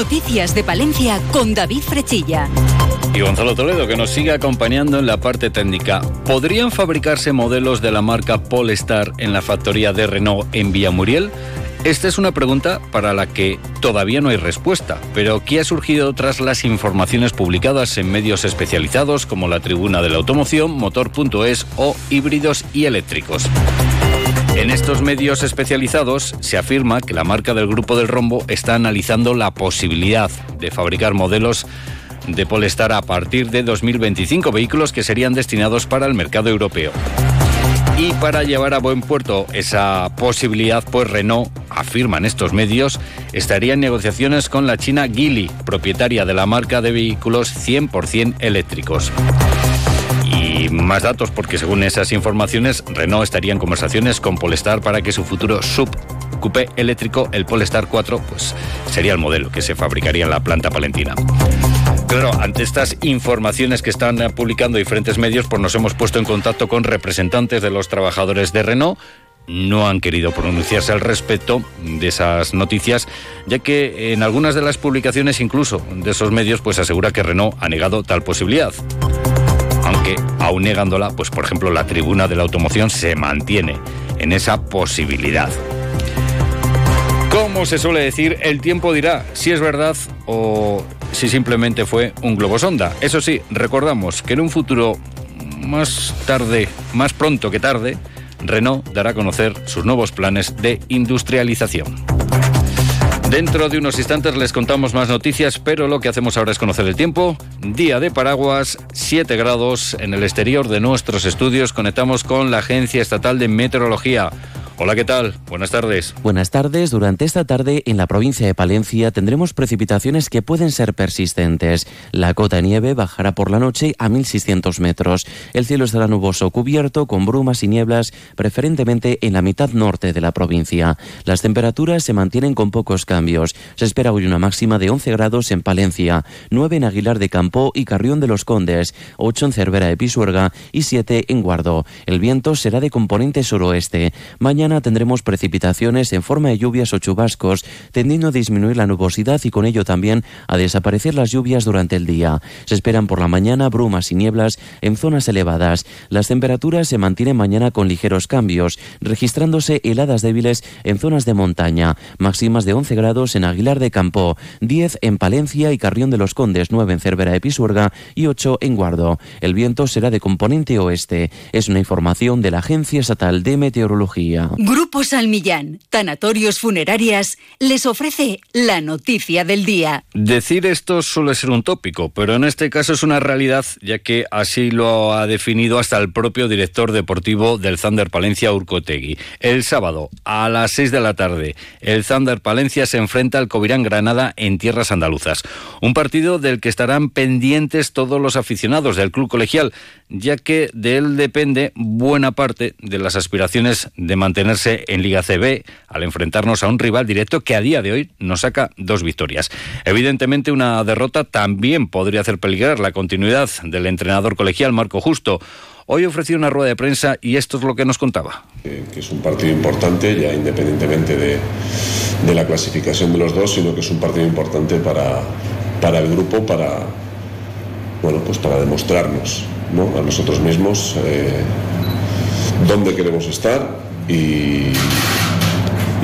Noticias de Palencia con David Frechilla. Y Gonzalo Toledo, que nos sigue acompañando en la parte técnica. ¿Podrían fabricarse modelos de la marca Polestar en la factoría de Renault en Villamuriel? Esta es una pregunta para la que todavía no hay respuesta, pero que ha surgido tras las informaciones publicadas en medios especializados como la Tribuna de la Automoción, Motor.es o Híbridos y Eléctricos. En estos medios especializados se afirma que la marca del Grupo del Rombo está analizando la posibilidad de fabricar modelos de Polestar a partir de 2025, vehículos que serían destinados para el mercado europeo. Y para llevar a buen puerto esa posibilidad, pues Renault, afirma en estos medios, estaría en negociaciones con la china Geely, propietaria de la marca de vehículos 100% eléctricos. Más datos, porque según esas informaciones, Renault estaría en conversaciones con Polestar para que su futuro sub coupé eléctrico, el Polestar 4, pues sería el modelo que se fabricaría en la planta palentina. Claro, ante estas informaciones que están publicando diferentes medios, pues nos hemos puesto en contacto con representantes de los trabajadores de Renault. No han querido pronunciarse al respecto de esas noticias, ya que en algunas de las publicaciones, incluso de esos medios, pues asegura que Renault ha negado tal posibilidad. Aunque, aún negándola, pues por ejemplo, la tribuna de la automoción se mantiene en esa posibilidad. Como se suele decir, el tiempo dirá si es verdad o si simplemente fue un globo sonda. Eso sí, recordamos que en un futuro más tarde, más pronto que tarde, Renault dará a conocer sus nuevos planes de industrialización. Dentro de unos instantes les contamos más noticias, pero lo que hacemos ahora es conocer el tiempo. Día de paraguas, 7 grados en el exterior de nuestros estudios. Conectamos con la Agencia Estatal de Meteorología. Hola, ¿qué tal? Buenas tardes. Buenas tardes. Durante esta tarde en la provincia de Palencia tendremos precipitaciones que pueden ser persistentes. La cota de nieve bajará por la noche a 1.600 metros. El cielo estará nuboso, cubierto con brumas y nieblas, preferentemente en la mitad norte de la provincia. Las temperaturas se mantienen con pocos cambios. Se espera hoy una máxima de 11 grados en Palencia, 9 en Aguilar de Campo y Carrión de los Condes, 8 en Cervera de Pisuerga y 7 en Guardo. El viento será de componente suroeste. Mañana tendremos precipitaciones en forma de lluvias o chubascos, tendiendo a disminuir la nubosidad y con ello también a desaparecer las lluvias durante el día. Se esperan por la mañana brumas y nieblas en zonas elevadas. Las temperaturas se mantienen mañana con ligeros cambios, registrándose heladas débiles en zonas de montaña, máximas de 11 grados en Aguilar de Campo, 10 en Palencia y Carrión de los Condes, 9 en Cervera de Pisuerga y 8 en Guardo. El viento será de componente oeste. Es una información de la Agencia Estatal de Meteorología. Grupo Salmillán, Tanatorios Funerarias, les ofrece la noticia del día. Decir esto suele ser un tópico, pero en este caso es una realidad, ya que así lo ha definido hasta el propio director deportivo del Thunder Palencia, Urcotegui. El sábado, a las 6 de la tarde, el Thunder Palencia se enfrenta al Covirán Granada en tierras andaluzas. Un partido del que estarán pendientes todos los aficionados del club colegial, ya que de él depende buena parte de las aspiraciones de mantener en Liga CB al enfrentarnos a un rival directo que a día de hoy nos saca dos victorias. Evidentemente una derrota también podría hacer peligrar la continuidad del entrenador colegial Marco Justo. Hoy ofreció una rueda de prensa y esto es lo que nos contaba. Que es un partido importante, ya independientemente de, de, la clasificación de los dos, sino que es un partido importante para, para el grupo, para, bueno, pues para demostrarnos ¿no? a nosotros mismos eh, dónde queremos estar y,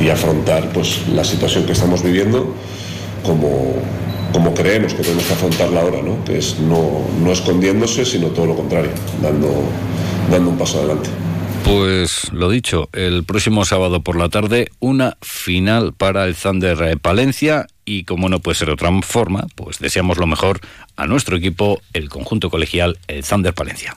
afrontar pues, la situación que estamos viviendo como, como creemos que tenemos que afrontarla ahora, ¿no? que es no, no escondiéndose, sino todo lo contrario, dando, dando un paso adelante. Pues lo dicho, el próximo sábado por la tarde, una final para el Thunder Palencia y como no puede ser otra forma, pues deseamos lo mejor a nuestro equipo, el conjunto colegial, el Thunder Palencia.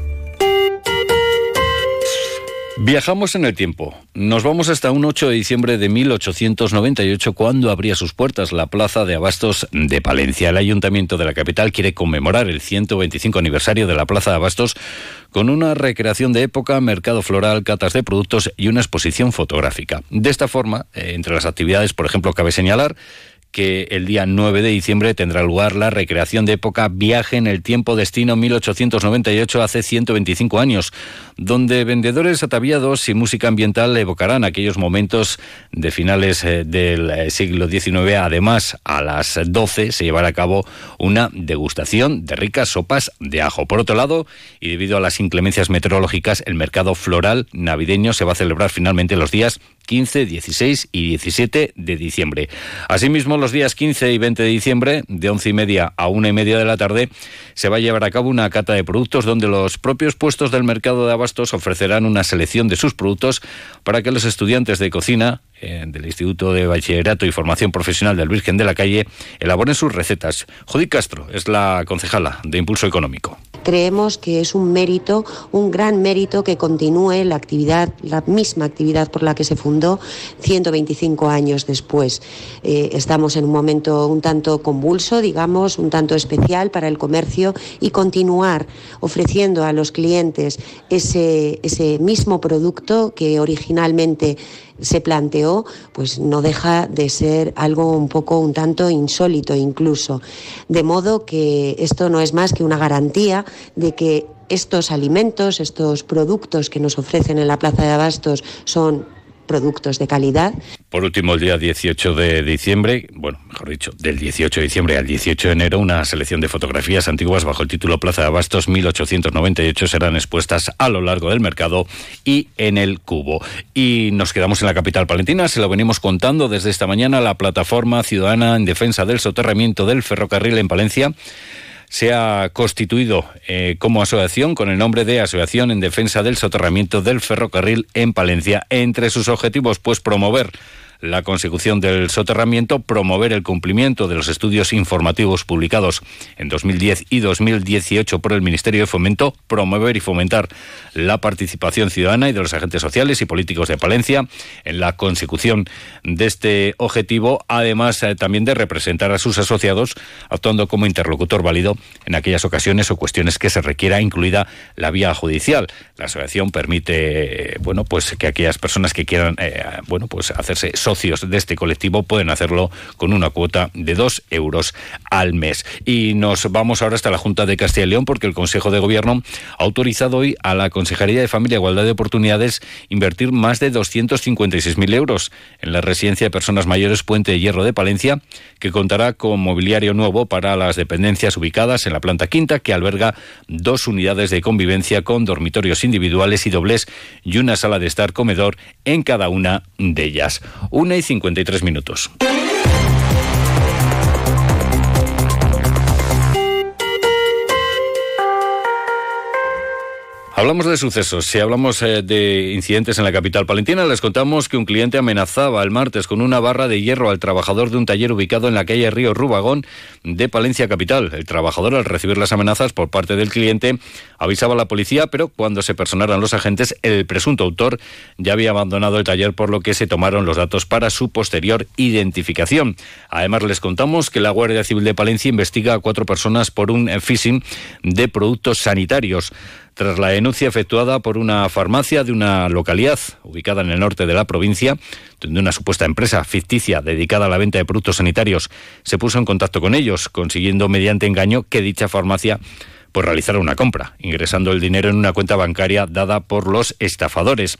Viajamos en el tiempo. Nos vamos hasta un 8 de diciembre de 1898 cuando abría sus puertas la Plaza de Abastos de Palencia. El ayuntamiento de la capital quiere conmemorar el 125 aniversario de la Plaza de Abastos con una recreación de época, mercado floral, catas de productos y una exposición fotográfica. De esta forma, eh, entre las actividades, por ejemplo, cabe señalar que el día 9 de diciembre tendrá lugar la recreación de época Viaje en el Tiempo Destino 1898 hace 125 años, donde vendedores ataviados y música ambiental evocarán aquellos momentos de finales eh, del eh, siglo XIX. Además, a las 12 se llevará a cabo una degustación de ricas sopas de ajo. Por otro lado, y debido a las inclemencias meteorológicas, el mercado floral navideño se va a celebrar finalmente los días 15, 16 y 17 de diciembre. Asimismo, los días 15 y 20 de diciembre, de 11 y media a 1 y media de la tarde, se va a llevar a cabo una cata de productos donde los propios puestos del mercado de abastos ofrecerán una selección de sus productos para que los estudiantes de cocina del Instituto de Bachillerato y Formación Profesional del Virgen de la Calle elaboren sus recetas. Judí Castro es la concejala de Impulso Económico creemos que es un mérito, un gran mérito que continúe la actividad, la misma actividad por la que se fundó 125 años después. Eh, estamos en un momento un tanto convulso, digamos, un tanto especial para el comercio y continuar ofreciendo a los clientes ese, ese mismo producto que originalmente se planteó, pues no deja de ser algo un poco, un tanto insólito incluso. De modo que esto no es más que una garantía de que estos alimentos, estos productos que nos ofrecen en la Plaza de Abastos son productos de calidad. Por último, el día 18 de diciembre, bueno, mejor dicho, del 18 de diciembre al 18 de enero, una selección de fotografías antiguas bajo el título Plaza de Abastos 1898 serán expuestas a lo largo del mercado y en el cubo. Y nos quedamos en la capital palentina, se lo venimos contando desde esta mañana, la plataforma ciudadana en defensa del soterramiento del ferrocarril en Palencia se ha constituido eh, como asociación con el nombre de Asociación en Defensa del Soterramiento del Ferrocarril en Palencia. Entre sus objetivos, pues promover la consecución del soterramiento, promover el cumplimiento de los estudios informativos publicados en 2010 y 2018 por el Ministerio de Fomento, promover y fomentar la participación ciudadana y de los agentes sociales y políticos de Palencia en la consecución de este objetivo, además eh, también de representar a sus asociados actuando como interlocutor válido en aquellas ocasiones o cuestiones que se requiera, incluida la vía judicial. La asociación permite, eh, bueno, pues que aquellas personas que quieran, eh, bueno, pues hacerse socios de este colectivo pueden hacerlo con una cuota de dos euros al mes. Y nos vamos ahora hasta la Junta de Castilla y León porque el Consejo de Gobierno ha autorizado hoy a la Consejería de Familia e Igualdad de Oportunidades invertir más de 256.000 euros en la residencia de personas mayores Puente de Hierro de Palencia, que contará con mobiliario nuevo para las dependencias ubicadas en la planta quinta, que alberga dos unidades de convivencia con dormitorios individuales y dobles y una sala de estar comedor en cada una de ellas. Una y 53 minutos. Hablamos de sucesos. Si hablamos eh, de incidentes en la capital palentina, les contamos que un cliente amenazaba el martes con una barra de hierro al trabajador de un taller ubicado en la calle Río Rubagón de Palencia Capital. El trabajador, al recibir las amenazas por parte del cliente, avisaba a la policía, pero cuando se personaron los agentes, el presunto autor ya había abandonado el taller, por lo que se tomaron los datos para su posterior identificación. Además, les contamos que la Guardia Civil de Palencia investiga a cuatro personas por un phishing de productos sanitarios tras la denuncia efectuada por una farmacia de una localidad ubicada en el norte de la provincia, donde una supuesta empresa ficticia dedicada a la venta de productos sanitarios se puso en contacto con ellos, consiguiendo mediante engaño que dicha farmacia pues realizar una compra, ingresando el dinero en una cuenta bancaria dada por los estafadores.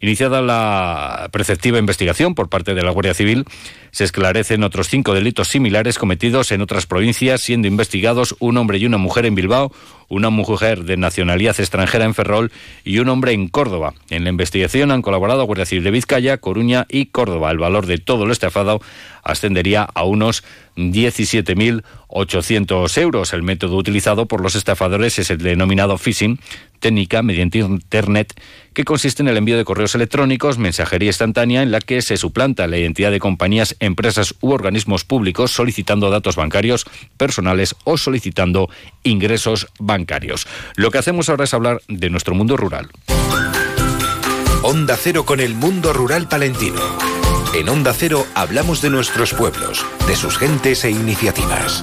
Iniciada la preceptiva investigación por parte de la Guardia Civil, se esclarecen otros cinco delitos similares cometidos en otras provincias, siendo investigados un hombre y una mujer en Bilbao, una mujer de nacionalidad extranjera en Ferrol y un hombre en Córdoba. En la investigación han colaborado Guardia Civil de Vizcaya, Coruña y Córdoba. El valor de todo lo estafado ascendería a unos 17.800 euros. El método utilizado por los estafadores es el denominado phishing, técnica mediante Internet que consiste en el envío de correos electrónicos, mensajería instantánea en la que se suplanta la identidad de compañías, empresas u organismos públicos solicitando datos bancarios personales o solicitando ingresos bancarios. Lo que hacemos ahora es hablar de nuestro mundo rural. Onda Cero con el mundo rural palentino. En Onda Cero hablamos de nuestros pueblos, de sus gentes e iniciativas.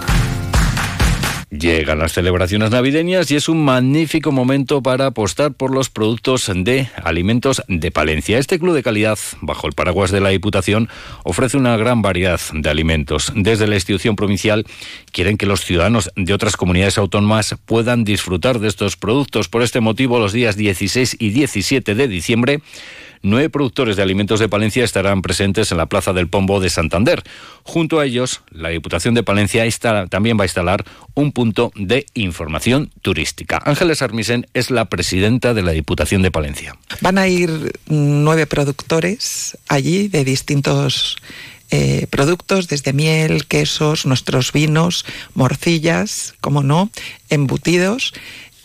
Llegan las celebraciones navideñas y es un magnífico momento para apostar por los productos de alimentos de Palencia. Este club de calidad, bajo el paraguas de la Diputación, ofrece una gran variedad de alimentos. Desde la institución provincial quieren que los ciudadanos de otras comunidades autónomas puedan disfrutar de estos productos. Por este motivo, los días 16 y 17 de diciembre, Nueve productores de alimentos de Palencia estarán presentes en la Plaza del Pombo de Santander. Junto a ellos, la Diputación de Palencia también va a instalar un punto de información turística. Ángeles Armisen es la presidenta de la Diputación de Palencia. Van a ir nueve productores allí de distintos eh, productos, desde miel, quesos, nuestros vinos, morcillas, como no, embutidos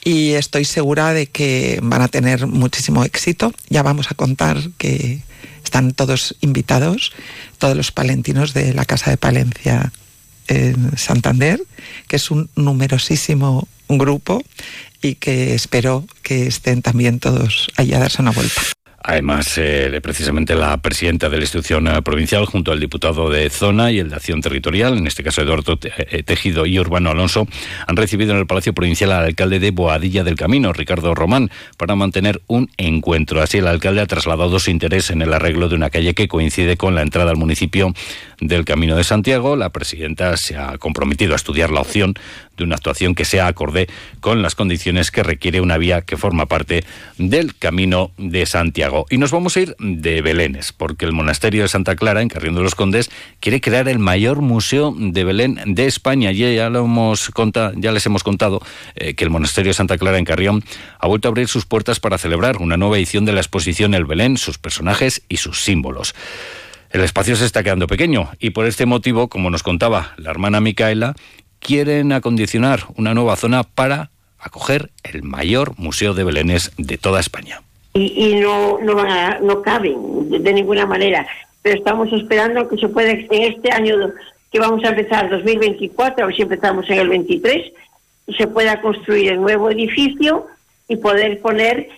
y estoy segura de que van a tener muchísimo éxito. Ya vamos a contar que están todos invitados, todos los palentinos de la Casa de Palencia en Santander, que es un numerosísimo grupo y que espero que estén también todos allá a darse una vuelta. Además, eh, precisamente la presidenta de la institución eh, provincial, junto al diputado de zona y el de acción territorial, en este caso Eduardo eh, Tejido y Urbano Alonso, han recibido en el Palacio Provincial al alcalde de Boadilla del Camino, Ricardo Román, para mantener un encuentro. Así, el alcalde ha trasladado su interés en el arreglo de una calle que coincide con la entrada al municipio del Camino de Santiago. La presidenta se ha comprometido a estudiar la opción de una actuación que sea acorde con las condiciones que requiere una vía que forma parte del Camino de Santiago. Y nos vamos a ir de Belénes, porque el Monasterio de Santa Clara, en Carrión de los Condes, quiere crear el mayor museo de Belén de España. Y ya, lo hemos ya les hemos contado eh, que el Monasterio de Santa Clara, en Carrión, ha vuelto a abrir sus puertas para celebrar una nueva edición de la exposición El Belén, sus personajes y sus símbolos. El espacio se está quedando pequeño y por este motivo, como nos contaba la hermana Micaela, quieren acondicionar una nueva zona para acoger el mayor museo de belenes de toda España. Y, no, no, van no caben de, ninguna manera, pero estamos esperando que se pueda en este año que vamos a empezar 2024, a ver si empezamos en el 23, y se pueda construir el nuevo edificio y poder poner,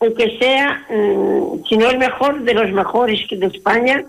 aunque sea, mm, si no el mejor, de los mejores de España,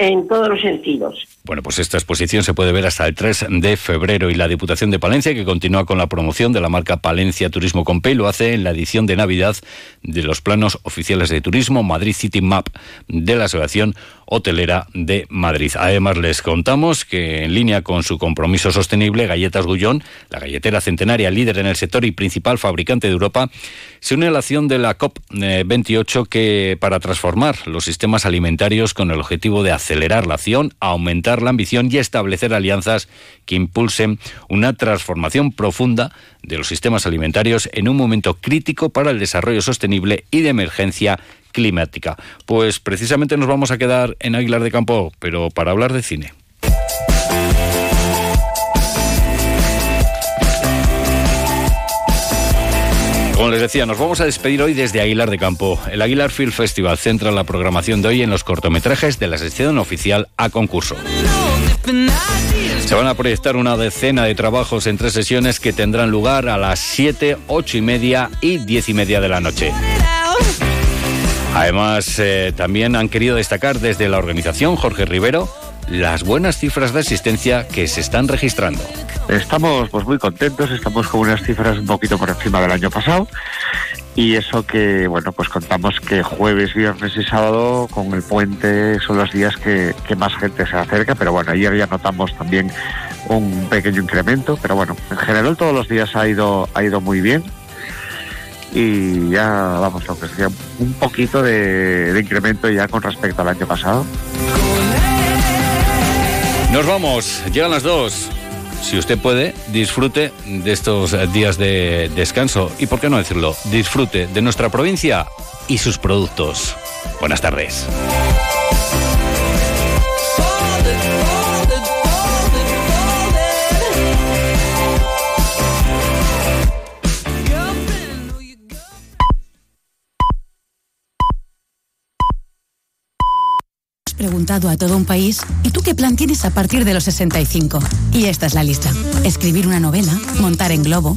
en todos los sentidos. Bueno, pues esta exposición se puede ver hasta el 3 de febrero y la Diputación de Palencia, que continúa con la promoción de la marca Palencia Turismo Compay, lo hace en la edición de Navidad de los planos oficiales de turismo Madrid City Map de la Asociación Hotelera de Madrid. Además, les contamos que en línea con su compromiso sostenible, Galletas Gullón, la galletera centenaria líder en el sector y principal fabricante de Europa, se une a la acción de la COP28 que para transformar los sistemas alimentarios con el objetivo de acelerar la acción, aumentar la ambición y establecer alianzas que impulsen una transformación profunda de los sistemas alimentarios en un momento crítico para el desarrollo sostenible y de emergencia climática. Pues precisamente nos vamos a quedar en Aguilar de Campo, pero para hablar de cine. Como les decía, nos vamos a despedir hoy desde Aguilar de Campo. El Aguilar Film Festival centra la programación de hoy en los cortometrajes de la sección oficial a concurso. Se van a proyectar una decena de trabajos en tres sesiones que tendrán lugar a las 7, 8 y media y 10 y media de la noche. Además, eh, también han querido destacar desde la organización Jorge Rivero las buenas cifras de asistencia que se están registrando. Estamos pues muy contentos, estamos con unas cifras un poquito por encima del año pasado. Y eso que, bueno, pues contamos que jueves, viernes y sábado con el puente son los días que, más gente se acerca, pero bueno, ayer ya notamos también un pequeño incremento, pero bueno, en general todos los días ha ido, ha ido muy bien y ya vamos, aunque sea un poquito de, incremento ya con respecto al año pasado. Nos vamos, llegan las dos. Si usted puede, disfrute de estos días de descanso y, por qué no decirlo, disfrute de nuestra provincia y sus productos. Buenas tardes. Preguntado a todo un país, ¿y tú qué plan tienes a partir de los 65? Y esta es la lista. Escribir una novela, montar en globo,